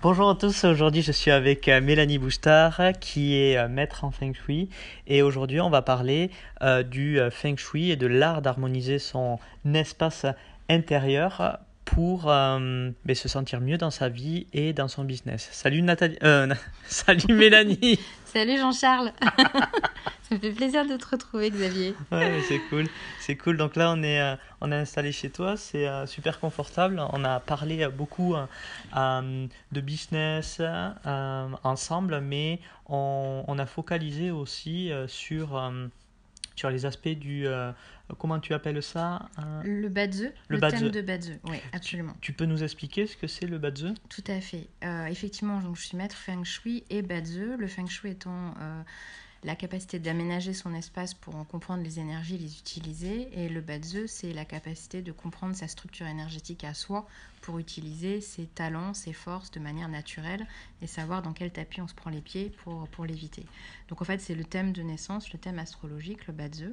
Bonjour à tous, aujourd'hui je suis avec euh, Mélanie Boustard qui est euh, maître en Feng Shui et aujourd'hui on va parler euh, du Feng Shui et de l'art d'harmoniser son espace intérieur pour ben, se sentir mieux dans sa vie et dans son business. Salut Nathalie, salut Mélanie. salut Jean-Charles. Ça me fait plaisir de te retrouver, Xavier. Ouais, c'est cool. C'est cool. Donc là, on est, euh, on est installé chez toi. C'est euh, super confortable. On a parlé euh, beaucoup de business ensemble, mais on, on, a focalisé aussi sur, sur les aspects du. comment tu appelles ça Le badze. Le, le thème de badze, oui, absolument. Tu, peux nous expliquer ce que c'est le badze Tout à fait. effectivement, donc, je suis maître Feng Shui et badze. Le Feng Shui étant la capacité d'aménager son espace pour en comprendre les énergies, les utiliser. Et le Badze, c'est la capacité de comprendre sa structure énergétique à soi pour utiliser ses talents, ses forces de manière naturelle et savoir dans quel tapis on se prend les pieds pour, pour l'éviter. Donc en fait, c'est le thème de naissance, le thème astrologique, le Badze.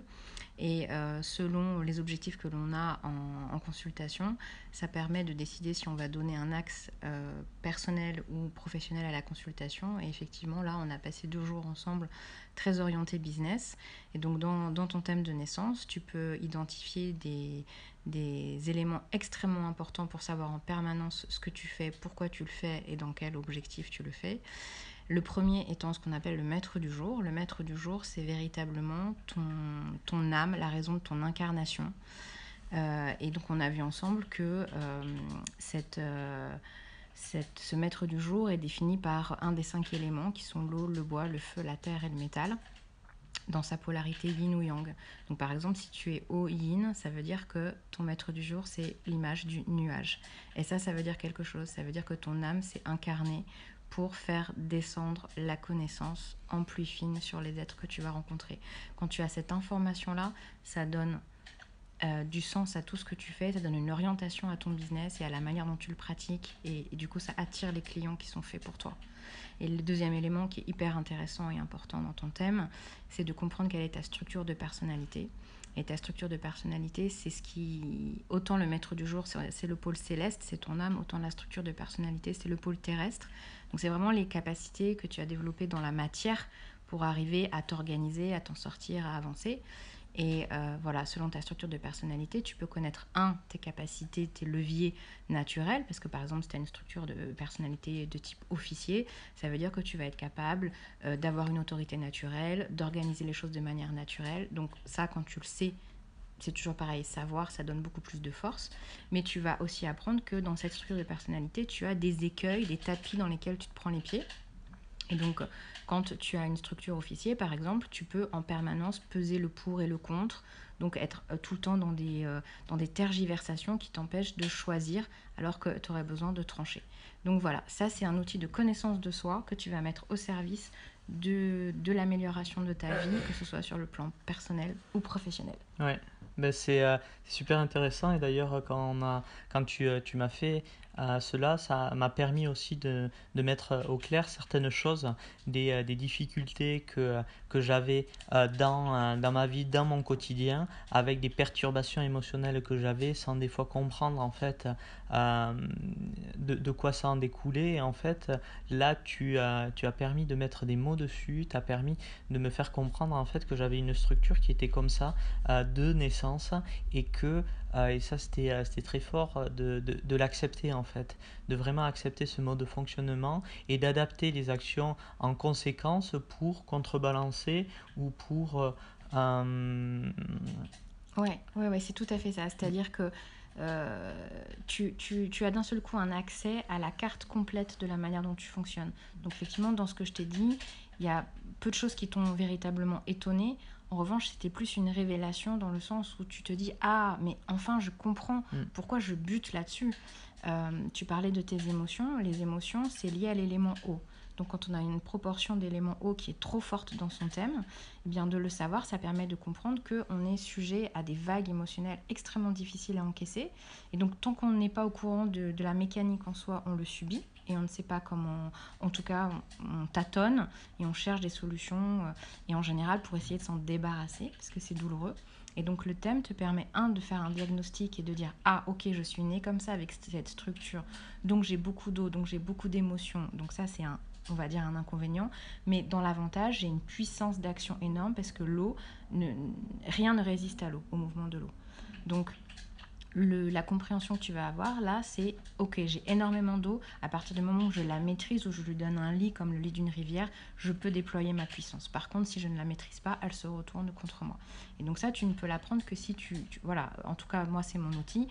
Et euh, selon les objectifs que l'on a en, consultation, ça permet de décider si on va donner un axe euh, personnel ou professionnel à la consultation. Et effectivement, là, on a passé deux jours ensemble très orientés business. Et donc, dans, dans ton thème de naissance, tu peux identifier des, des éléments extrêmement importants pour savoir en permanence ce que tu fais, pourquoi tu le fais et dans quel objectif tu le fais. Le premier étant ce qu'on appelle le maître du jour. Le maître du jour, c'est véritablement ton, ton âme, la raison de ton incarnation. Euh, et donc on a vu ensemble que euh, cette, euh, cette, ce maître du jour est défini par un des cinq éléments qui sont l'eau, le bois, le feu, la terre et le métal dans sa polarité yin ou yang. Donc par exemple, si tu es au yin, ça veut dire que ton maître du jour, c'est l'image du nuage. Et ça, ça veut dire quelque chose. Ça veut dire que ton âme s'est incarnée pour faire descendre la connaissance en plus fine sur les êtres que tu vas rencontrer. Quand tu as cette information-là, ça donne euh, du sens à tout ce que tu fais, ça donne une orientation à ton business et à la manière dont tu le pratiques et, du coup ça attire les clients qui sont faits pour toi. Et le deuxième élément qui est hyper intéressant et important dans ton thème, c'est de comprendre quelle est ta structure de personnalité. Et ta structure de personnalité, c'est ce qui, autant le maître du jour, c'est le pôle céleste, c'est ton âme, autant la structure de personnalité, c'est le pôle terrestre. Donc c'est vraiment les capacités que tu as développées dans la matière pour arriver à t'organiser, à t'en sortir, à avancer. Et euh, voilà, selon ta structure de personnalité, tu peux connaître, un, tes capacités, tes leviers naturels, parce que par exemple, si tu as une structure de personnalité de type officier, ça veut dire que tu vas être capable euh, d'avoir une autorité naturelle, d'organiser les choses de manière naturelle. Donc ça, quand tu le sais, c'est toujours pareil, savoir, ça donne beaucoup plus de force. Mais tu vas aussi apprendre que dans cette structure de personnalité, tu as des écueils, des tapis dans lesquels tu te prends les pieds. Et donc, quand tu as une structure officier, par exemple, tu peux en permanence peser le pour et le contre, donc être euh, tout le temps dans des, euh, dans des tergiversations qui t'empêchent de choisir alors que tu aurais besoin de trancher. Donc voilà, ça c'est un outil de connaissance de soi que tu vas mettre au service de, de l'amélioration de ta vie, que ce soit sur le plan personnel ou professionnel. Ouais, ben c'est euh, super intéressant et d'ailleurs quand, quand tu, tu m'as fait cela, ça m'a permis aussi de, de, mettre au clair certaines choses, des, euh, des difficultés que, que j'avais euh, dans, euh, dans ma vie, dans mon quotidien, avec des perturbations émotionnelles que j'avais sans des fois comprendre en fait de, de, quoi ça en découlait. Et en fait, là, tu, tu as permis de mettre des mots dessus, tu as permis de me faire comprendre en fait que j'avais une structure qui était comme ça de naissance et que euh, et ça, c'était euh, très fort euh, de, de, de l'accepter en fait, de vraiment accepter ce mode de fonctionnement et d'adapter les actions en conséquence pour contrebalancer ou pour... Euh... Ouais, ouais, ouais c'est tout à fait ça. C'est-à-dire que tu, tu, tu, as d'un seul coup un accès à la carte complète de la manière dont tu fonctionnes. Donc effectivement, dans ce que je t'ai dit, il y a peu de choses qui t'ont véritablement étonné. En revanche, c'était plus une révélation dans le sens où tu te dis Ah, mais enfin, je comprends mm. pourquoi je bute là-dessus. Euh, tu parlais de tes émotions. Les émotions, c'est lié à l'élément eau. Donc, quand on a une proportion d'éléments eau qui est trop forte dans son thème, eh bien de le savoir, ça permet de comprendre qu'on est sujet à des vagues émotionnelles extrêmement difficiles à encaisser. Et donc, tant qu'on n'est pas au courant de, de la mécanique en soi, on le subit et on ne sait pas comment. En tout cas, on, tâtonne et on cherche des solutions, euh, et en général pour essayer de s'en débarrasser, parce que c'est douloureux. Et donc le thème te permet, un, de faire un diagnostic et de dire, ah ok, je suis née comme ça avec cette structure, donc j'ai beaucoup d'eau, donc j'ai beaucoup d'émotions, donc ça c'est un, on va dire un inconvénient, mais dans l'avantage, j'ai une puissance d'action énorme parce que l'eau, rien ne résiste à l'eau, au mouvement de l'eau. Donc la compréhension que tu vas avoir là, c'est ok, j'ai énormément d'eau. À partir du moment où je la maîtrise, où je lui donne un lit comme le lit d'une rivière, je peux déployer ma puissance. Par contre, si je ne la maîtrise pas, elle se retourne contre moi. Et donc ça, tu ne peux l'apprendre que si tu, voilà. En tout cas, moi, c'est mon outil.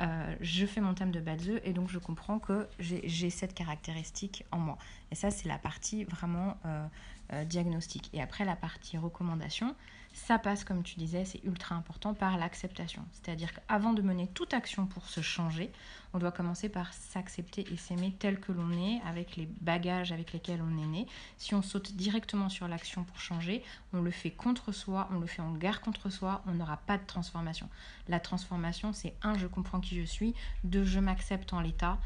Euh, je fais mon thème de Badze et donc je comprends que j'ai cette caractéristique en moi. Et ça, c'est la partie vraiment euh, euh, diagnostic. Et après, la partie recommandation, ça passe, comme tu disais, c'est ultra important par l'acceptation. C'est-à-dire qu'avant de mener toute action pour se changer, on doit commencer par s'accepter et s'aimer tel que l'on est, avec les bagages avec lesquels on est né. Si on saute directement sur l'action pour changer, on le fait contre soi, on le fait en guerre contre soi, on n'aura pas de transformation. La transformation, c'est un, je comprends qui je suis, deux, je m'accepte en l'état,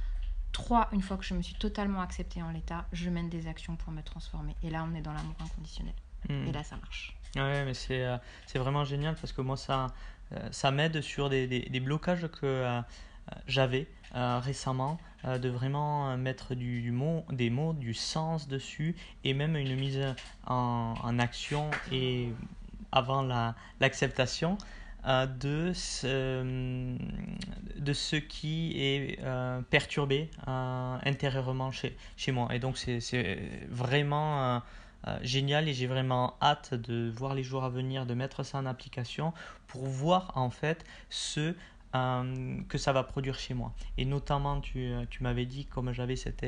Trois, une fois que je me suis totalement acceptée en l'état, je mène des actions pour me transformer. Et là, on est dans l'amour inconditionnel. Hmm. Et là, ça marche. Ouais, mais c'est euh, c'est vraiment génial parce que moi, ça, euh, ça m'aide sur des, des, blocages que euh, j'avais récemment, de vraiment mettre du, mot, des mots, du sens dessus et même une mise en, en action et avant l'acceptation. de, ce, de ce qui est perturbé intérieurement chez, chez moi. Et donc c'est vraiment génial et j'ai vraiment hâte de voir les jours à venir, de mettre ça en application pour voir en fait ce euh, que ça va produire chez moi. Et notamment, tu, euh, tu m'avais dit, comme j'avais cet,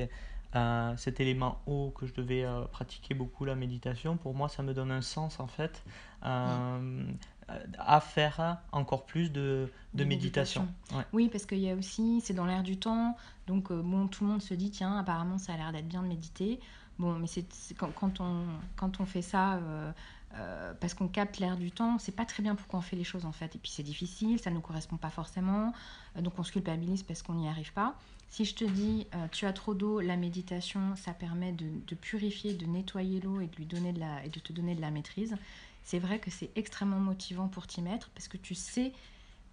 cet élément haut que je devais pratiquer beaucoup la méditation, pour moi ça me donne un sens en fait. à faire encore plus de, de, méditation. Oui, parce qu'il y a aussi, c'est dans l'air du temps, donc bon, tout le monde se dit, tiens, apparemment ça a l'air d'être bien de méditer. Bon, mais c'est quand, on, quand on fait ça euh, euh, parce qu'on capte l'air du temps, c'est pas très bien pourquoi on fait les choses en fait. Et puis c'est difficile, ça ne nous correspond pas forcément, euh, donc on se culpabilise parce qu'on n'y arrive pas. Si je te dis tu as trop d'eau, la méditation, ça permet de, de purifier, de nettoyer l'eau et de lui donner de la et de te donner de la maîtrise. C'est vrai que c'est extrêmement motivant pour t'y mettre parce que tu sais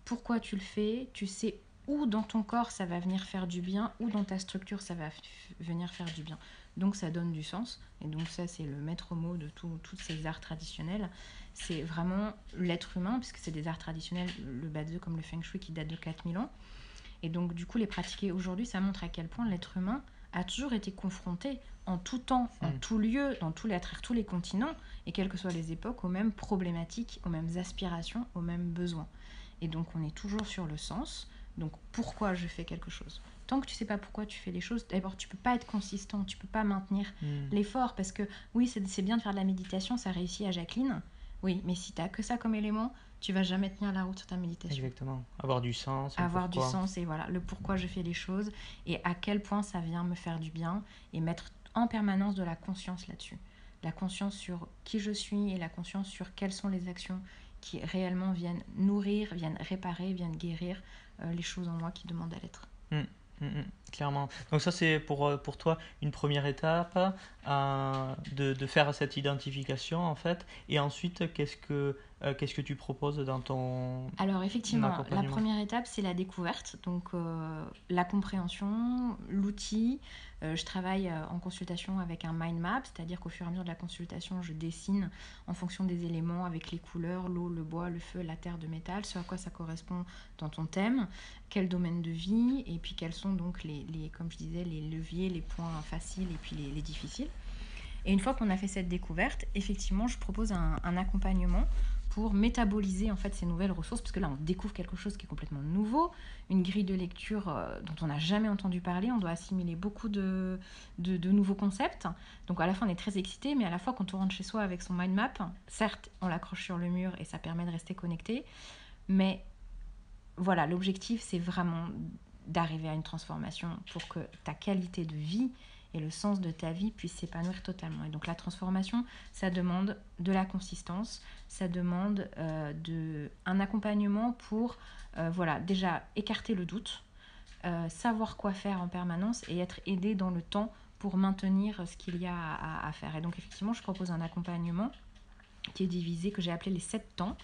pourquoi tu le fais, tu sais où dans ton corps ça va venir faire du bien, où dans ta structure ça va venir faire du bien. Donc ça donne du sens. Et donc ça, c'est le maître mot de tous ces arts traditionnels. C'est vraiment l'être humain, puisque c'est des arts traditionnels, le Badze comme le Feng Shui qui date de 4000 ans. Et donc du coup, les pratiquer aujourd'hui, ça montre à quel point l'être humain a toujours été confronté en tout temps, en mm. tout lieu, dans tous les, tous les continents, et quelles que soient les époques, aux mêmes problématiques, aux mêmes aspirations, aux mêmes besoins. Et donc on est toujours sur le sens. Donc pourquoi je fais quelque chose? Tant que tu sais pas pourquoi tu fais les choses, d'abord tu peux pas être consistant, tu peux pas maintenir hmm. l'effort parce que oui, c'est bien de faire de la méditation, ça réussit à Jacqueline. Oui, mais si tu as que ça comme élément, tu vas jamais tenir la route sur ta méditation. Exactement. Avoir du sens. Avoir du sens et voilà, le pourquoi je fais les choses et à quel point ça vient me faire du bien et mettre en permanence de la conscience là-dessus. La conscience sur qui je suis et la conscience sur quelles sont les actions qui réellement viennent nourrir, viennent réparer, viennent guérir euh, les choses en moi qui demandent à l'être. Hmm. Mm, mm, clairement. Donc ça c'est pour, euh, pour toi une première étape euh, de, de, faire cette identification en fait. Et ensuite, qu'est-ce que, euh, qu'est-ce que tu proposes dans ton... Alors effectivement, la première étape c'est la découverte, donc la compréhension, l'outil, euh, je travaille euh, en consultation avec un mind map, c'est-à-dire qu'au fur et à mesure de la consultation, je dessine en fonction des éléments avec les couleurs, l'eau, le bois, le feu, la terre de métal, ce à quoi ça correspond dans ton thème, quel domaine de vie, et puis quels sont donc les, comme je disais, les leviers, les points faciles et puis les, difficiles. Et une fois qu'on a fait cette découverte, effectivement, je propose un accompagnement pour métaboliser en fait ces nouvelles ressources, parce que là on découvre quelque chose qui est complètement nouveau, une grille de lecture euh, dont on n'a jamais entendu parler, on doit assimiler beaucoup de, de, nouveaux concepts. Donc à la fois on est très excité, mais à la fois quand on rentre chez soi avec son mind map, certes on l'accroche sur le mur et ça permet de rester connecté, mais voilà, l'objectif c'est vraiment d'arriver à une transformation pour que ta qualité de vie et le sens de ta vie puisse s'épanouir totalement. Et donc la transformation, ça demande de la consistance, ça demande euh, de, un accompagnement pour euh, voilà, déjà écarter le doute, euh, savoir quoi faire en permanence et être aidé dans le temps pour maintenir ce qu'il y a à, à, faire. Et donc effectivement, je propose un accompagnement qui est divisé, que j'ai appelé les sept temps.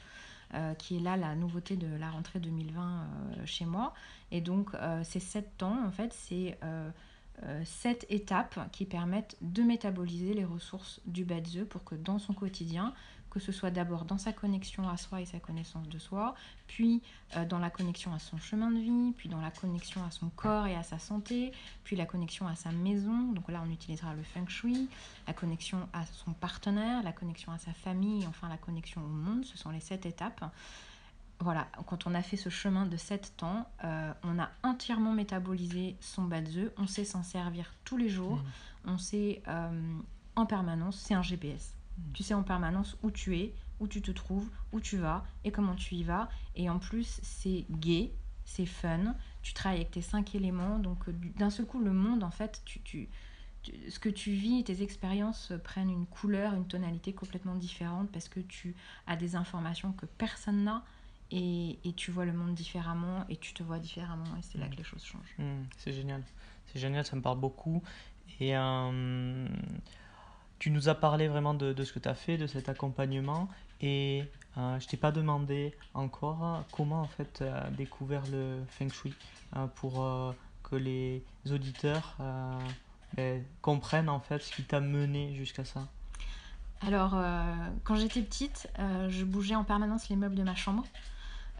qui est là la nouveauté de la rentrée 2020 chez moi. Et donc, ces sept temps, en fait, c'est sept étapes qui permettent de métaboliser les ressources du Badze pour que dans son quotidien, que ce soit d'abord dans sa connexion à soi et sa connaissance de soi, puis euh, dans la connexion à son chemin de vie, puis dans la connexion à son corps et à sa santé, puis la connexion à sa maison, donc là on utilisera le feng shui, la connexion à son partenaire, la connexion à sa famille, enfin la connexion au monde, ce sont les sept étapes. Voilà, quand on a fait ce chemin de sept temps, euh, on a entièrement métabolisé son badze, on sait s'en servir tous les jours, mmh. on sait euh, en permanence, c'est un GPS tu sais en permanence où tu es, où tu te trouves, où tu vas et comment tu y vas. Et en plus, c'est gay, c'est fun. Tu travailles avec tes cinq éléments. Donc, euh, d'un seul coup, le monde, en fait, tu, ce que tu vis, tes expériences prennent une couleur, une tonalité complètement différente parce que tu as des informations que personne n'a. Et, tu vois le monde différemment et tu te vois différemment et c'est là que les choses changent. Mmh, c'est génial, c'est génial, ça me parle beaucoup. Et euh, tu nous as parlé vraiment de, de ce que tu as fait, de cet accompagnement. Et euh, je t'ai pas demandé encore comment en fait tu as découvert le Feng Shui euh, pour euh, que les auditeurs ben, comprennent en fait ce qui t'a mené jusqu'à ça. Alors, quand j'étais petite, je bougeais en permanence les meubles de ma chambre.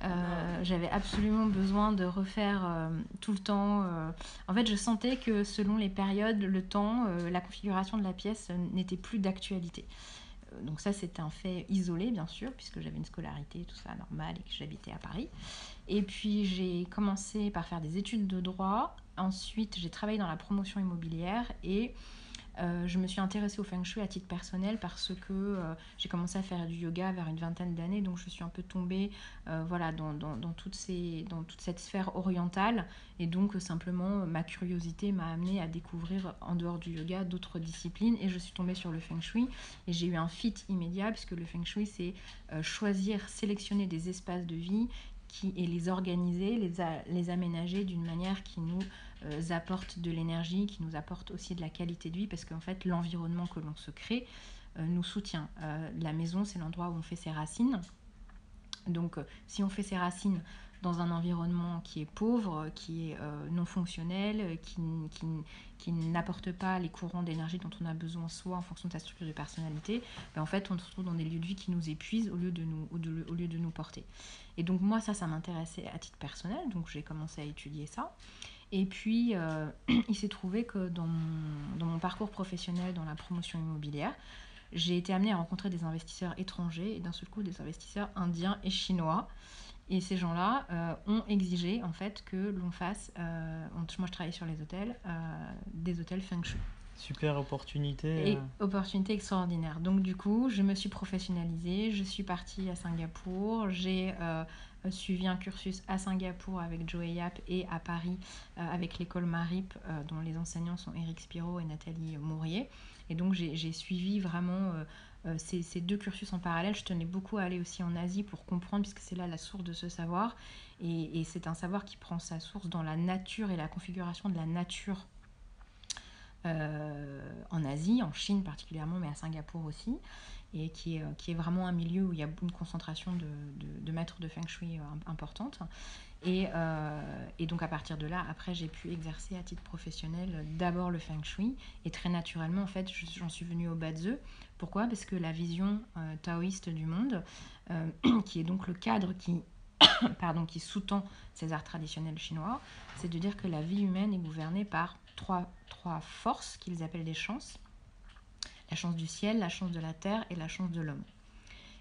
Euh, j'avais absolument besoin de refaire euh, tout le temps. Euh. En fait, je sentais que selon les périodes, le temps, la configuration de la pièce n'était plus d'actualité. Donc ça, c'était un fait isolé, bien sûr, puisque j'avais une scolarité, tout ça, normal, et que j'habitais à Paris. Et puis, j'ai commencé par faire des études de droit. Ensuite, j'ai travaillé dans la promotion immobilière et euh, je me suis intéressée au feng shui à titre personnel parce que euh, j'ai commencé à faire du yoga vers une vingtaine d'années, donc je suis un peu tombée euh, voilà, dans, dans, dans, toutes ces, dans toute cette sphère orientale. Et donc simplement, ma curiosité m'a amenée à découvrir en dehors du yoga d'autres disciplines et je suis tombée sur le feng shui et j'ai eu un fit immédiat puisque le feng shui, c'est choisir, sélectionner des espaces de vie qui, et les organiser, les, les aménager d'une manière qui nous euh, apporte de l'énergie, qui nous apporte aussi de la qualité de vie, parce qu'en fait, l'environnement que l'on se crée euh, nous soutient. Euh, la maison, c'est l'endroit où on fait ses racines. Donc, si on fait ses racines dans un environnement qui est pauvre, qui est non fonctionnel, qui, qui, qui n'apporte pas les courants d'énergie dont on a besoin soit en fonction de sa structure de personnalité, ben en fait on se retrouve dans des lieux de vie qui nous épuisent au lieu de nous, au lieu de nous porter. Et donc moi ça, ça m'intéressait à titre personnel, donc j'ai commencé à étudier ça. Et puis, euh, il s'est trouvé que dans mon, parcours professionnel dans la promotion immobilière, j'ai été amenée à rencontrer des investisseurs étrangers et d'un seul coup des investisseurs indiens et chinois. Et ces gens-là euh, ont exigé en fait que l'on fasse, euh, moi je travaillais sur les hôtels, des hôtels feng shui. Super opportunité. Et opportunité extraordinaire. Donc du coup, je me suis professionnalisée, je suis partie à Singapour, j'ai euh, suivi un cursus à Singapour avec Joey Yap et à Paris euh, avec l'école Marip, euh, dont les enseignants sont Eric Spiro et Nathalie Mourier. Et donc j'ai suivi vraiment ces, ces, deux cursus en parallèle. Je tenais beaucoup à aller aussi en Asie pour comprendre, puisque c'est là la source de ce savoir. Et c'est un savoir qui prend sa source dans la nature et la configuration de la nature en Asie, en Chine particulièrement, mais à Singapour aussi et qui est, qui est vraiment un milieu où il y a une concentration de, de, maîtres de feng shui euh, importante. Et, euh, et, donc à partir de là, après, j'ai pu exercer à titre professionnel d'abord le feng shui. Et très naturellement, en fait, j'en suis venue au Bazi. Pourquoi? Parce que la vision euh, taoïste du monde, qui est donc le cadre qui, qui sous-tend ces arts traditionnels chinois, c'est de dire que la vie humaine est gouvernée par trois, trois forces qu'ils appellent des chances la chance du ciel, la chance de la terre et la chance de l'homme.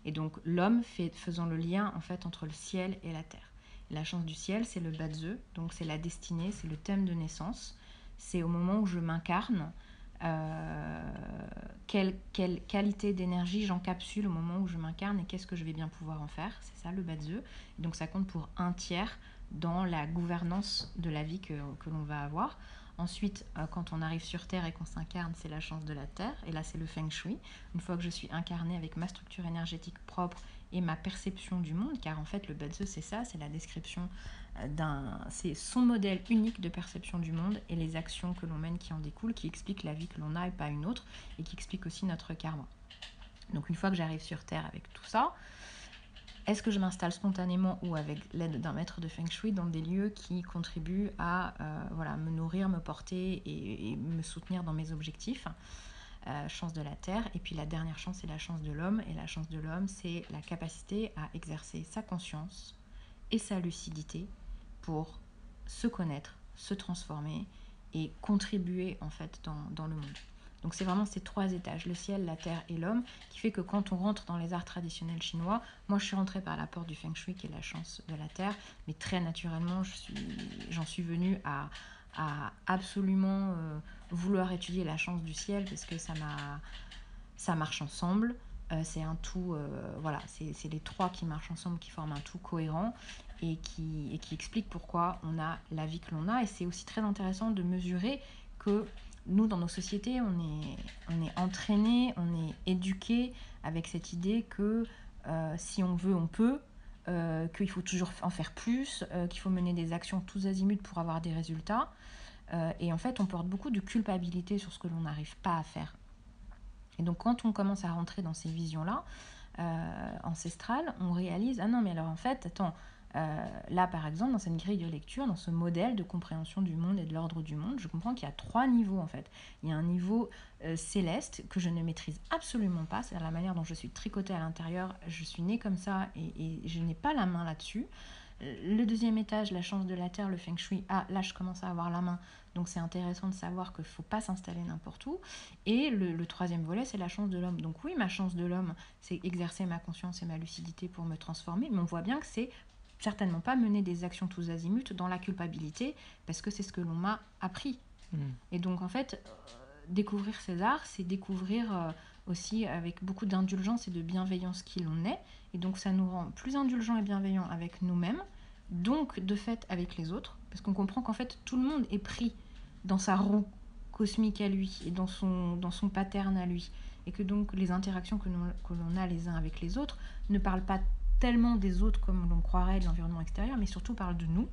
Et donc l'homme faisant le lien en fait entre le ciel et la terre. La chance du ciel, c'est le Badze, donc c'est la destinée, c'est le thème de naissance. C'est au moment où je m'incarne, euh, quelle, qualité d'énergie j'encapsule au moment où je m'incarne et qu'est-ce que je vais bien pouvoir en faire. C'est ça le Badze. Et donc ça compte pour un tiers dans la gouvernance de la vie que, que l'on va avoir. Ensuite, euh, quand on arrive sur Terre et qu'on s'incarne, c'est la chance de la Terre. Et là, c'est le Feng Shui. Une fois que je suis incarnée avec ma structure énergétique propre et ma perception du monde, car en fait, le Bazi, c'est ça, c'est la description euh, d'un. C'est son modèle unique de perception du monde et les actions que l'on mène qui en découlent, qui expliquent la vie que l'on a et pas une autre, et qui expliquent aussi notre karma. Donc, une fois que j'arrive sur Terre avec tout ça, est-ce que je m'installe spontanément ou avec l'aide d'un maître de feng shui dans des lieux qui contribuent à voilà, me nourrir, me porter et, me soutenir dans mes objectifs? Chance de la Terre. Et puis la dernière chance, c'est la chance de l'homme. Et la chance de l'homme, c'est la capacité à exercer sa conscience et sa lucidité pour se connaître, se transformer et contribuer en fait dans, dans le monde. Donc c'est vraiment ces trois étages, le ciel, la terre et l'homme, qui fait que quand on rentre dans les arts traditionnels chinois, moi je suis rentrée par la porte du feng shui qui est la chance de la terre, mais très naturellement j'en suis, venue à, absolument euh, vouloir étudier la chance du ciel parce que ça marche ensemble. Euh, c'est un tout, euh, voilà, c'est les trois qui marchent ensemble, qui forment un tout cohérent et qui, et qui explique pourquoi on a la vie que l'on a. Et c'est aussi très intéressant de mesurer que nous, dans nos sociétés, on est, on est entraîné, on est éduqué avec cette idée que euh, si on veut, on peut, euh, qu'il faut toujours en faire plus, euh, qu'il faut mener des actions tous azimuts pour avoir des résultats. et en fait, on porte beaucoup de culpabilité sur ce que l'on n'arrive pas à faire. Et donc, quand on commence à rentrer dans ces visions-là, ancestrales, on réalise, ah non, mais alors en fait, attends, euh, là, par exemple, dans cette grille de lecture, dans ce modèle de compréhension du monde et de l'ordre du monde, je comprends qu'il y a trois niveaux en fait. Il y a un niveau euh, céleste que je ne maîtrise absolument pas, c'est la manière dont je suis tricotée à l'intérieur. Je suis née comme ça et, je n'ai pas la main là-dessus. Le deuxième étage, la chance de la terre, le feng shui. Ah, là, je commence à avoir la main. Donc, c'est intéressant de savoir qu'il ne faut pas s'installer n'importe où. Et le troisième volet, c'est la chance de l'homme. Donc, oui, ma chance de l'homme, c'est exercer ma conscience et ma lucidité pour me transformer. Mais on voit bien que c'est certainement pas mener des actions tous azimuts dans la culpabilité, parce que c'est ce que l'on m'a appris. Hmm. Et donc, en fait, euh, découvrir César, c'est découvrir euh, aussi avec beaucoup d'indulgence et de bienveillance qui l'on est. Et donc, ça nous rend plus indulgents et bienveillants avec nous-mêmes, donc de fait avec les autres, parce qu'on comprend qu'en fait, tout le monde est pris dans sa roue cosmique à lui et dans son, dans son pattern à lui. Et que donc les interactions que l'on a les uns avec les autres ne parlent pas tellement des autres comme l'on croirait de l'environnement extérieur, mais surtout parle de nous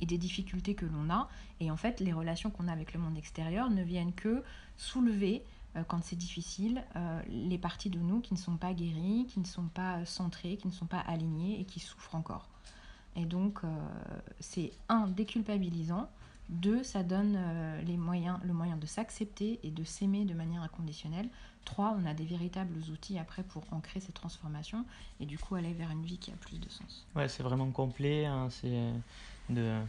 et des difficultés que l'on a. Et en fait, les relations qu'on a avec le monde extérieur ne viennent que soulever, euh, quand c'est difficile, euh, les parties de nous qui ne sont pas guéries, qui ne sont pas centrées, qui ne sont pas alignées et qui souffrent encore. Et donc, euh, c'est un, déculpabilisant, deux, ça donne les moyens, le moyen de s'accepter et de s'aimer de manière inconditionnelle. Trois, on a des véritables outils après pour ancrer ces transformations et du coup aller vers une vie qui a plus de sens. Ouais, c'est vraiment complet. Hein, c'est de,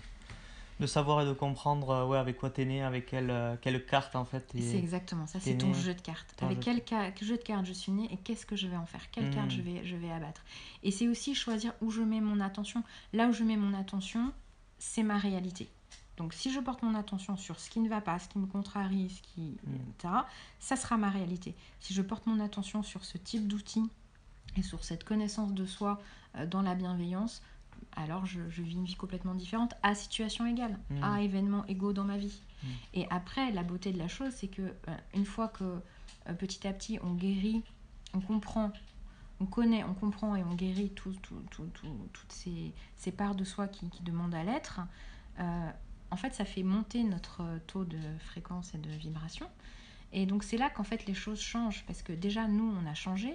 de savoir et de comprendre euh, ouais, avec quoi tu es né, avec quelle, euh, quelle carte en fait. C'est exactement ça, c'est ton jeu de cartes. Avec quel jeu de cartes je suis né et qu'est-ce que je vais en faire, quelle carte hmm. je vais, je vais abattre? Et c'est aussi choisir où je mets mon attention. Là où je mets mon attention, c'est ma réalité. Donc si je porte mon attention sur ce qui ne va pas, ce qui me contrarie, ce qui, etc., mm. ça sera ma réalité. Si je porte mon attention sur ce type d'outils et sur cette connaissance de soi euh, dans la bienveillance, alors je, vis une vie complètement différente à situation égale, mm. à événements égaux dans ma vie. Mm. Et après, la beauté de la chose, c'est que euh, une fois que euh, petit à petit on guérit, on comprend on connaît, on comprend et on guérit toutes ces, parts de soi qui, demandent à l'être, en fait, ça fait monter notre taux de fréquence et de vibration. Et donc, c'est là qu'en fait les choses changent, parce que déjà, nous, on a changé,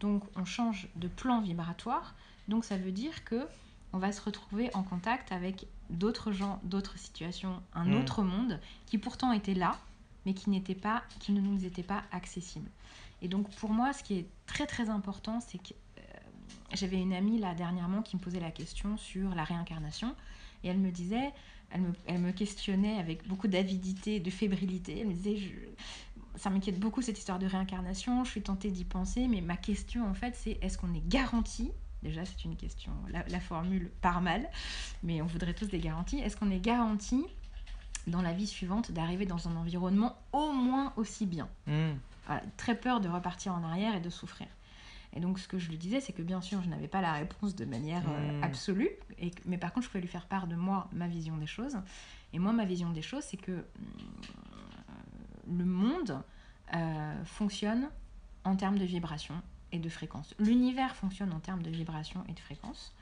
donc on change de plan vibratoire. Donc, ça veut dire que on va se retrouver en contact avec d'autres gens, d'autres situations, un mmh. autre monde qui pourtant était là, mais qui n'était pas, qui ne nous était pas accessible. Et donc, pour moi, ce qui est très très important, c'est que euh, j'avais une amie là dernièrement qui me posait la question sur la réincarnation, et elle me disait elle me, questionnait avec beaucoup d'avidité, de fébrilité. Elle me disait, ça m'inquiète beaucoup cette histoire de réincarnation, je suis tentée d'y penser, mais ma question en fait c'est est-ce qu'on est garanti? Déjà c'est une question, la, formule part mal, mais on voudrait tous des garanties. Est-ce qu'on est garanti dans la vie suivante d'arriver dans un environnement au moins aussi bien? Hmm. Très peur de repartir en arrière et de souffrir. Et donc, ce que je lui disais, c'est que bien sûr, je n'avais pas la réponse de manière euh, hmm. absolue, et, mais par contre, je pouvais lui faire part de moi, ma vision des choses. Et moi, ma vision des choses, c'est que euh, le monde euh, fonctionne en termes de vibration et de fréquence. L'univers fonctionne en termes de vibration et de fréquence.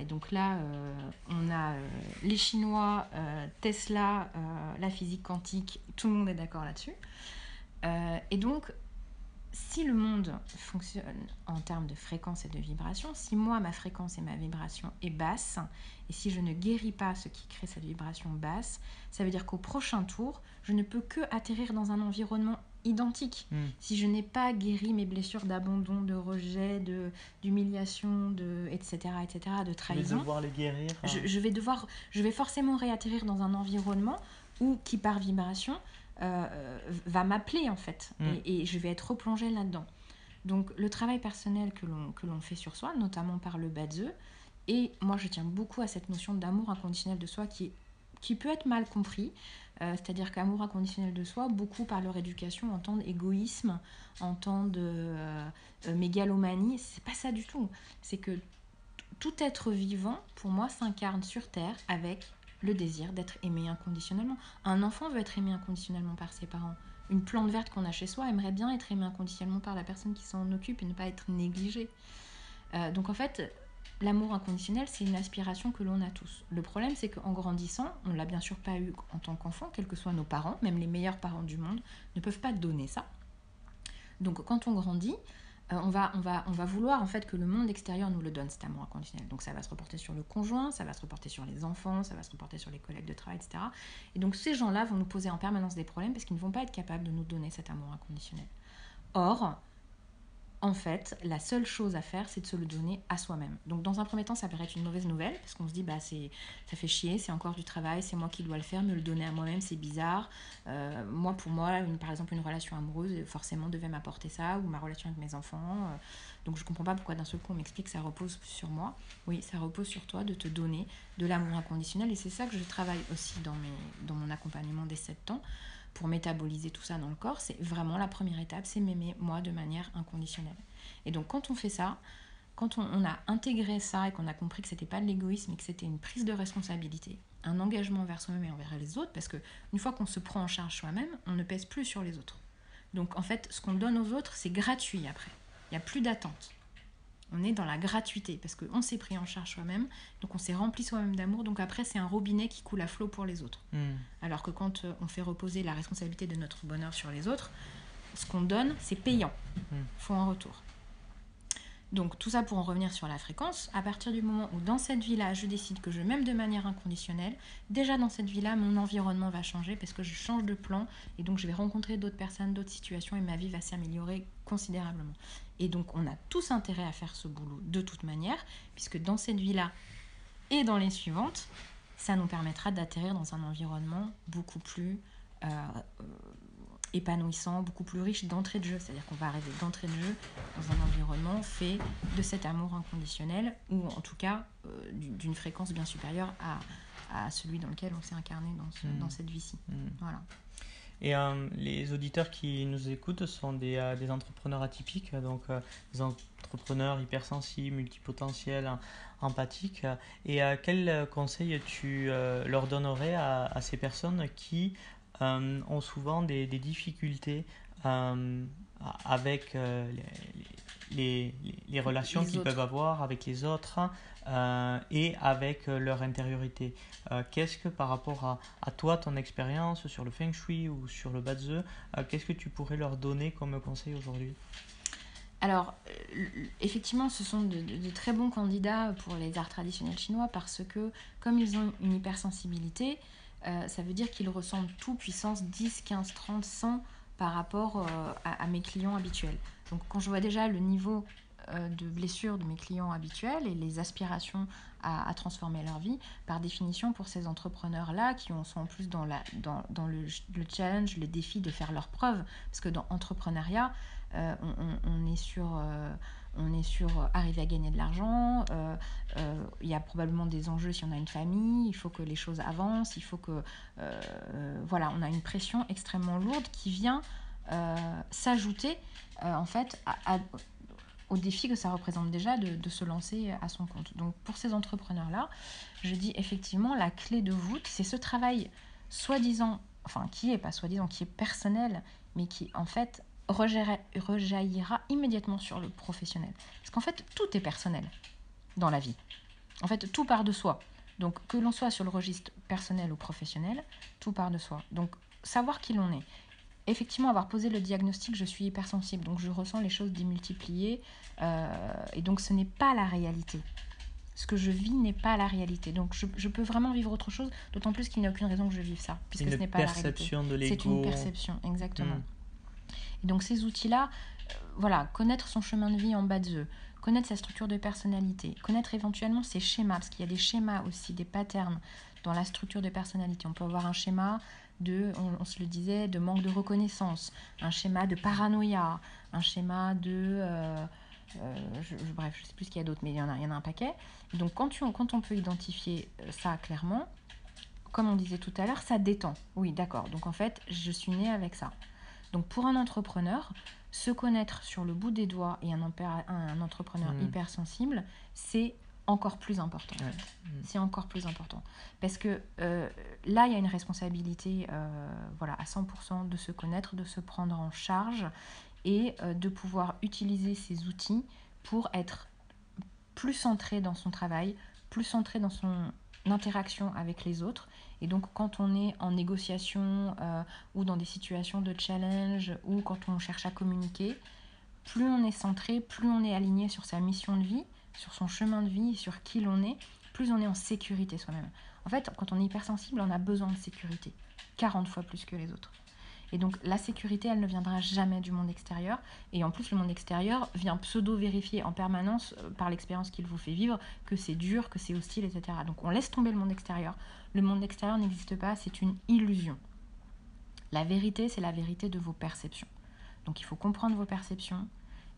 et donc là, on a les Chinois, Tesla, la physique quantique, tout le monde est d'accord là-dessus. et donc, si le monde fonctionne en termes de fréquence et de vibration, si moi, ma fréquence et ma vibration est basse, et si je ne guéris pas ce qui crée cette vibration basse, ça veut dire qu'au prochain tour, je ne peux que atterrir dans un environnement identique. Hmm. Si je n'ai pas guéri mes blessures d'abandon, de rejet, de d'humiliation, de etc., etc., de Je vais trahison, devoir les guérir. je, hein? je vais devoir, je vais forcément réatterrir dans un environnement où, qui par vibration, euh, va m'appeler en fait, Mm. et, et je vais être replongée là-dedans. Donc le travail personnel que l'on fait sur soi, notamment par le Badze, et moi je tiens beaucoup à cette notion d'amour inconditionnel de soi qui, qui peut être mal compris. Euh, C'est-à-dire qu'amour inconditionnel de soi, beaucoup par leur éducation entendent égoïsme, entendent euh, euh, mégalomanie. C'est pas ça du tout. C'est que tout être vivant, pour moi, s'incarne sur Terre avec le désir d'être aimé inconditionnellement. Un enfant veut être aimé inconditionnellement par ses parents. Une plante verte qu'on a chez soi aimerait bien être aimée inconditionnellement par la personne qui s'en occupe et ne pas être négligée. Euh, donc en fait, l'amour inconditionnel, c'est une aspiration que l'on a tous. Le problème, c'est qu'en grandissant, on l'a bien sûr pas eu en tant qu'enfant, quels que soient nos parents, même les meilleurs parents du monde, ne peuvent pas donner ça. Donc quand on grandit, euh, on, va, on, va, on va vouloir en fait que le monde extérieur nous le donne, cet amour inconditionnel. Donc ça va se reporter sur le conjoint, ça va se reporter sur les enfants, ça va se reporter sur les collègues de travail, etc. Et donc ces gens-là vont nous poser en permanence des problèmes parce qu'ils ne vont pas être capables de nous donner cet amour inconditionnel. Or, en fait, la seule chose à faire, c'est de se le donner à soi-même. Donc, dans un premier temps, ça paraît être une mauvaise nouvelle, parce qu'on se dit, bah, ça fait chier, c'est encore du travail, c'est moi qui dois le faire, me le donner à moi-même, c'est bizarre. Euh, moi, pour moi, par exemple, une relation amoureuse, forcément, devait m'apporter ça, ou ma relation avec mes enfants. euh, donc, je comprends pas pourquoi d'un seul coup, on m'explique que ça repose sur moi. Oui, ça repose sur toi de te donner de l'amour inconditionnel, et c'est ça que je travaille aussi dans, dans mon accompagnement des 7 ans pour métaboliser tout ça dans le corps, c'est vraiment la première étape, c'est m'aimer moi de manière inconditionnelle. Et donc quand on fait ça, quand on, a intégré ça et qu'on a compris que c'était pas de l'égoïsme et que c'était une prise de responsabilité, un engagement envers soi-même et envers les autres, parce que une fois qu'on se prend en charge soi-même, on ne pèse plus sur les autres. Donc en fait, ce qu'on donne aux autres, c'est gratuit après. Il n'y a plus d'attente. On est dans la gratuité parce qu'on s'est pris en charge soi-même, donc on s'est rempli soi-même d'amour, donc après c'est un robinet qui coule à flot pour les autres. Hmm. Alors que quand euh, on fait reposer la responsabilité de notre bonheur sur les autres, ce qu'on donne, c'est payant. Mm. faut un retour. Donc tout ça pour en revenir sur la fréquence, à partir du moment où dans cette vie-là, je décide que je m'aime de manière inconditionnelle, déjà dans cette vie-là, mon environnement va changer parce que je change de plan et donc je vais rencontrer d'autres personnes, d'autres situations et ma vie va s'améliorer considérablement. Et donc on a tous intérêt à faire ce boulot de toute manière, puisque dans cette vie-là et dans les suivantes, ça nous permettra d'atterrir dans un environnement beaucoup plus euh, euh, épanouissant, beaucoup plus riche d'entrée de jeu. C'est-à-dire qu'on va arriver d'entrée de jeu dans un environnement fait de cet amour inconditionnel, ou en tout cas euh, d'une fréquence bien supérieure à, à celui dans lequel on s'est incarné dans, ce- Mm. dans cette vie-ci. Hmm. Voilà. Et euh, les auditeurs qui nous écoutent sont des, euh, des entrepreneurs atypiques, donc euh, des entrepreneurs hypersensibles, multipotentiels, em- empathiques. Et quel conseil tu leur donnerais à, à ces personnes qui ont souvent des, des difficultés avec euh, les, les- les- relations qu'ils peuvent avoir avec les autres euh, et avec euh, leur intériorité. Euh, qu'est-ce que par rapport à, à toi, ton expérience sur le feng shui ou sur le badze, euh, qu'est-ce que tu pourrais leur donner comme conseil aujourd'hui? Alors, effectivement, ce sont de, de- de très bons candidats pour les arts traditionnels chinois parce que, comme ils ont une hypersensibilité, ça veut dire qu'ils ressentent tout puissance 10, 15, 30, 100 par rapport euh, à, mes clients habituels. Donc, quand je vois déjà le niveau euh, de blessure de mes clients habituels et les aspirations à, transformer leur vie, par définition, pour ces entrepreneurs-là, qui ont- sont en plus dans, le, le challenge, le défi de faire leurs preuves, parce que dans entrepreneuriat, euh, on, est sur, euh, on est sur euh, arriver à gagner de l'argent. il y a probablement des enjeux si on a une famille. Il faut que les choses avancent. Il faut que, voilà, on a une pression extrêmement lourde qui vient s'ajouter en fait à- au défi que ça représente déjà de, de se lancer à son compte. Donc pour ces entrepreneurs-là, je dis effectivement la clé de voûte, c'est ce travail soi-disant, enfin qui est pas soi-disant, qui est personnel, mais qui en fait rejaillira, immédiatement sur le professionnel. Parce qu'en fait, tout est personnel dans la vie. En fait, tout part de soi. Donc, que l'on soit sur le registre personnel ou professionnel, tout part de soi. Donc, savoir qui l'on est, effectivement, avoir posé le diagnostic, je suis hypersensible, donc je ressens les choses démultipliées, euh, et donc ce n'est pas la réalité. Ce que je vis n'est pas la réalité. Donc je, peux vraiment vivre autre chose, d'autant plus qu'il n'y a aucune raison que je vive ça, puisque ce n'est pas la réalité. C'est une perception, exactement. Hmm. Et donc ces outils-là, euh, voilà, connaître son chemin de vie en bas de œufs, connaître sa structure de personnalité, connaître éventuellement ses schémas, parce qu'il y a des schémas aussi, des patterns dans la structure de personnalité. On peut avoir un schéma de, on, se le disait, de manque de reconnaissance, un schéma de paranoïa, un schéma de... Euh, euh, je, bref, je sais plus ce qu'il y a d'autre, mais il y, en a, il y en a un paquet. Donc quand, quand on peut identifier euh, ça clairement, comme on disait tout à l'heure, ça détend. Oui, d'accord. Donc en fait, je suis née avec ça. Donc pour un entrepreneur, se connaître sur le bout des doigts et un, un entrepreneur mmh. hypersensible, c'est encore plus important. Mm. C'est encore plus important. Parce que euh, là, il y a une responsabilité euh, voilà, à 100% de se connaître, de se prendre en charge et euh, de pouvoir utiliser ces outils pour être plus centré dans son travail, plus centré dans son interaction avec les autres. Et donc quand on est en négociation ou dans des situations de challenge ou quand on cherche à communiquer, plus on est centré, plus on est aligné sur sa mission de vie, sur son chemin de vie, sur qui l'on est, plus on est en sécurité soi-même. En fait, quand on est hypersensible, on a besoin de sécurité, 40 fois plus que les autres. Et donc la sécurité, elle ne viendra jamais du monde extérieur. Et en plus, le monde extérieur vient pseudo-vérifier en permanence, euh, par l'expérience qu'il vous fait vivre, que c'est dur, que c'est hostile, etc. Donc on laisse tomber le monde extérieur. Le monde extérieur n'existe pas, c'est une illusion. La vérité, c'est la vérité de vos perceptions. Donc il faut comprendre vos perceptions,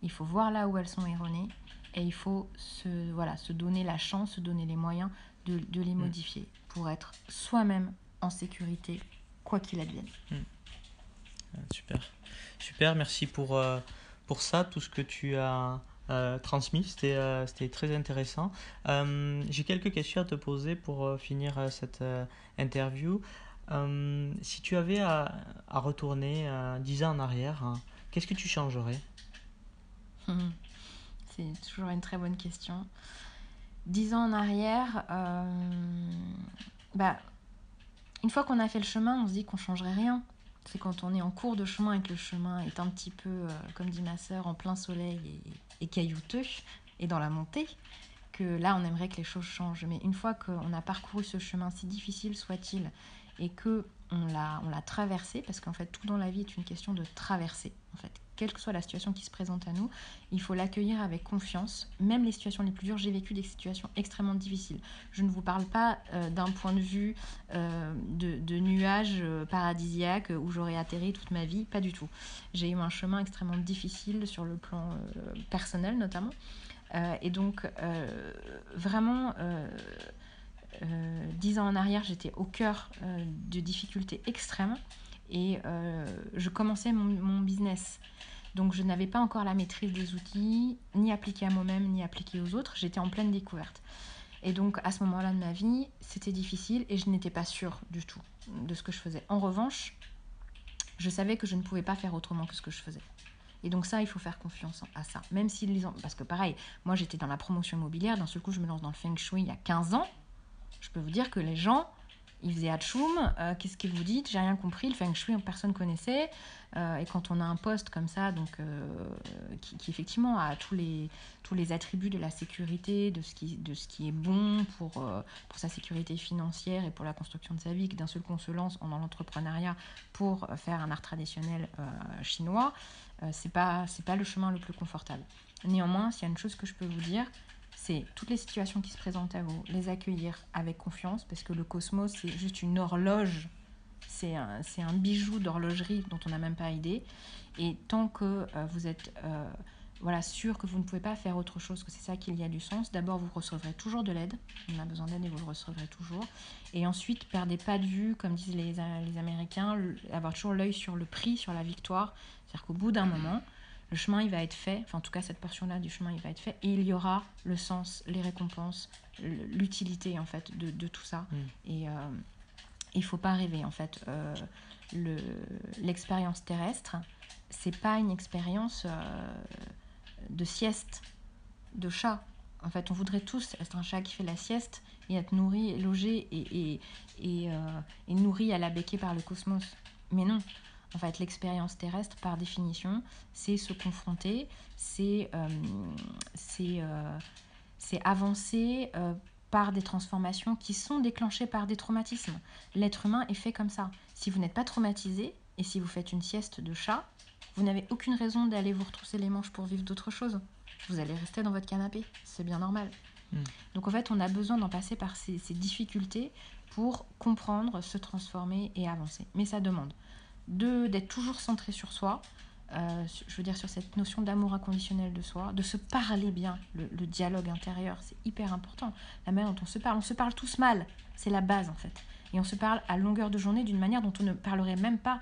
il faut voir là où elles sont erronées, et il faut se, voilà, se donner la chance, se donner les moyens de, de les mm. modifier pour être soi-même en sécurité, quoi qu'il advienne. Mm. Super. Super, merci pour, euh, pour ça, tout ce que tu as euh, transmis. C'était euh, c'était très intéressant. J'ai quelques questions à te poser pour finir cette interview. si tu avais à, retourner 10 ans en arrière, hein, qu'est-ce que tu changerais? C'est toujours une très bonne question. Dix ans en arrière, bah, une fois qu'on a fait le chemin, on se dit qu'on changerait rien. C'est quand on est en cours de chemin et que le chemin est un petit peu, euh, comme dit ma sœur, en plein soleil et, caillouteux, et dans la montée, que là on aimerait que les choses changent. Mais une fois qu'on a parcouru ce chemin, si difficile soit-il, et que on l'a, on l'a traversé, parce qu'en fait tout dans la vie est une question de traverser. En fait, quelle que soit la situation qui se présente à nous, il faut l'accueillir avec confiance. Même les situations les plus dures, j'ai vécu des situations extrêmement difficiles. Je ne vous parle pas euh, d'un point de vue euh, de, nuages euh, paradisiaques où j'aurais atterri toute ma vie, pas du tout. J'ai eu un chemin extrêmement difficile sur le plan personnel notamment. et donc, vraiment, dix ans en arrière, j'étais au cœur de difficultés extrêmes et je commençais mon, mon business. Donc je n'avais pas encore la maîtrise des outils, ni appliqués à moi-même, ni appliqués aux autres. J'étais en pleine découverte. Et donc à ce moment-là de ma vie, c'était difficile et je n'étais pas sûre du tout de ce que je faisais. En revanche, je savais que je ne pouvais pas faire autrement que ce que je faisais. Et donc ça, il faut faire confiance à ça. Même si les... Parce que pareil, moi j'étais dans la promotion immobilière, d'un seul coup je me lance dans le feng shui il y a 15 ans. Je peux vous dire que les gens il faisait Hatchoum, euh, qu'est-ce qu'il vous dit J'ai rien compris, le feng shui, personne connaissait. Euh, et quand on a un poste comme ça, donc, euh, qui, effectivement a tous les, tous les attributs de la sécurité, de ce qui, de ce qui est bon pour, pour sa sécurité financière et pour la construction de sa vie, que d'un seul coup on se lance dans l'entrepreneuriat pour faire un art traditionnel chinois, c'est pas, c'est pas le chemin le plus confortable. Néanmoins, s'il y a une chose que je peux vous dire, c'est toutes les situations qui se présentent à vous, les accueillir avec confiance, parce que le cosmos, c'est juste une horloge, c'est un, un, bijou d'horlogerie dont on n'a même pas idée. Et tant que euh, vous êtes euh, voilà, sûr que vous ne pouvez pas faire autre chose, que c'est ça qu'il y a du sens, d'abord vous recevrez toujours de l'aide, on a besoin d'aide et vous le recevrez toujours. Et ensuite, perdez pas de vue, comme disent les, les Américains, avoir toujours l'œil sur le prix, sur la victoire. C'est-à-dire qu'au bout d'un moment, le chemin il va être fait, enfin en tout cas cette portion-là du chemin il va être fait, et il y aura le sens, les récompenses, l'utilité en fait de, tout ça. Mm. Et euh, il faut pas rêver en fait. Euh, l'expérience terrestre, c'est pas une expérience euh, de sieste, de chat. En fait, on voudrait tous être un chat qui fait la sieste et être nourri, logé et, et, et, et nourri à la béquée par le cosmos. Mais non, En fait, l'expérience terrestre, par définition, c'est se confronter, c'est euh, euh, avancer euh, par des transformations qui sont déclenchées par des traumatismes. L'être humain est fait comme ça. Si vous n'êtes pas traumatisé et si vous faites une sieste de chat, vous n'avez aucune raison d'aller vous retrousser les manches pour vivre d'autres choses. Vous allez rester dans votre canapé, c'est bien normal. Hmm. Donc en fait, on a besoin d'en passer par ces, difficultés pour comprendre, se transformer et avancer. Mais ça demande d'être toujours centré sur soi, euh, je veux dire sur cette notion d'amour inconditionnel de soi, de se parler bien, le, dialogue intérieur, c'est hyper important. La manière dont on se parle, on se parle tous mal, c'est la base en fait. Et on se parle à longueur de journée d'une manière dont on ne parlerait même pas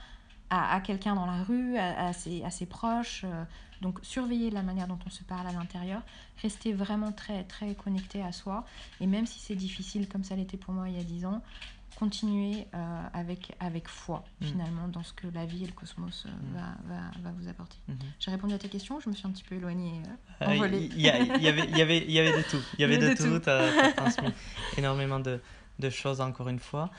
à, quelqu'un dans la rue, à, ses, proches. Euh, donc surveiller la manière dont on se parle à l'intérieur, rester vraiment très très connecté à soi. Et même si c'est difficile comme ça l'était pour moi il y a 10 ans, continuer euh, avec, avec foi mm. finalement dans ce que la vie et le cosmos euh, mm. va, va, va, vous apporter. Mm-hmm. J'ai répondu à ta question, je me suis un petit peu éloignée. Il y, avait, y, avait, y, avait, y avait de tout. Il y avait de, tout. Tu as, transmis énormément de, de, choses encore une fois.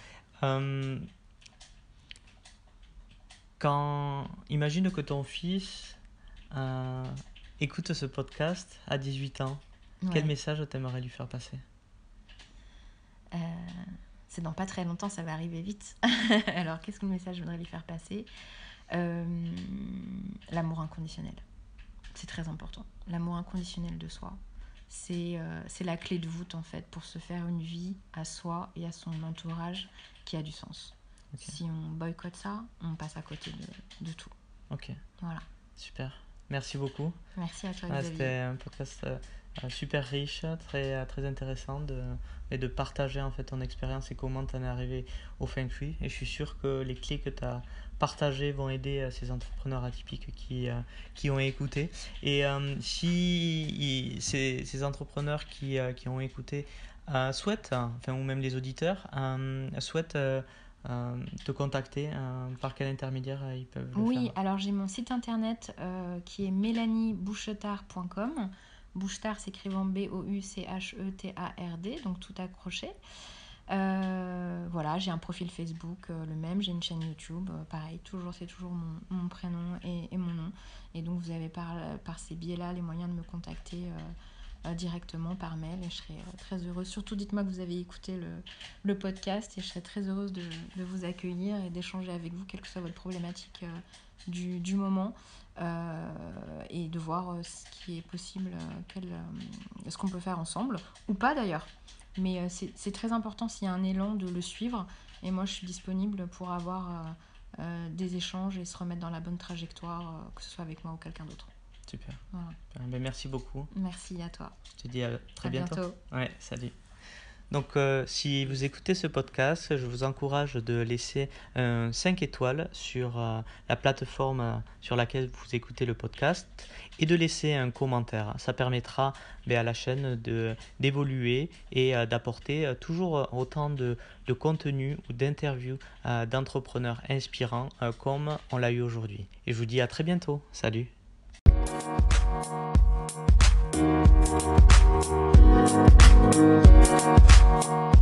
Quand imagine que ton fils euh, écoute ce podcast à 18 ans, quel message t'aimerais lui faire passer? Euh, C'est dans pas très longtemps, ça va arriver vite. Alors qu'est-ce que le message je voudrais lui faire passer? Euh, L'amour inconditionnel. C'est très important. L'amour inconditionnel de soi. C'est la clé de voûte en fait pour se faire une vie à soi et à son entourage qui a du sens. Si on boycotte ça, on passe à côté de, de tout. Ok. Voilà. Super. Merci beaucoup. Merci à toi. Ah, C'était un podcast euh, euh, super riche, très, euh, très intéressant de, et de partager en fait ton expérience et comment tu en es arrivé au Feng Shui. Et je suis sûr que les clés que tu as partagées vont aider ces entrepreneurs atypiques qui, qui ont écouté. Et si ces, ces, entrepreneurs qui, qui ont écouté souhaitent, enfin, ou même les auditeurs, souhaitent euh, te contacter euh, Par quel intermédiaire euh, ils peuvent le Oui, alors j'ai mon site internet qui est mélaniebouchetard.com. Bouchetard s'écrivant B-O-U-C-H-E-T-A-R-D, donc tout accroché. voilà, j'ai un profil Facebook, le même, j'ai une chaîne YouTube, pareil, toujours c'est toujours mon, mon prénom et, et, mon nom. Et donc vous avez par, par ces biais-là les moyens de me contacter directement par mail et je serai euh, très heureuse. Surtout dites-moi que vous avez écouté le, le, podcast et je serai très heureuse de, de vous accueillir et d'échanger avec vous, quelle que soit votre problématique euh, du, du, moment. et de voir ce qui est possible, quel, ce qu'on peut faire ensemble, ou pas d'ailleurs. Mais c'est très important s'il y a un élan de le suivre. Et moi, je suis disponible pour avoir des échanges et se remettre dans la bonne trajectoire, que ce soit avec moi ou quelqu'un d'autre. Super. Ben, merci beaucoup. Merci à toi. Je te dis à très bientôt. bientôt. Ouais, salut. Donc, euh, si vous écoutez ce podcast, je vous encourage de laisser 5 étoiles sur euh, la plateforme euh, sur laquelle vous écoutez le podcast et de laisser un commentaire. Ça permettra ben, à la chaîne d'évoluer et d'apporter toujours autant de, de contenu ou d'interviews d'entrepreneurs inspirants comme on l'a eu aujourd'hui. Et je vous dis à très bientôt. Salut. We'll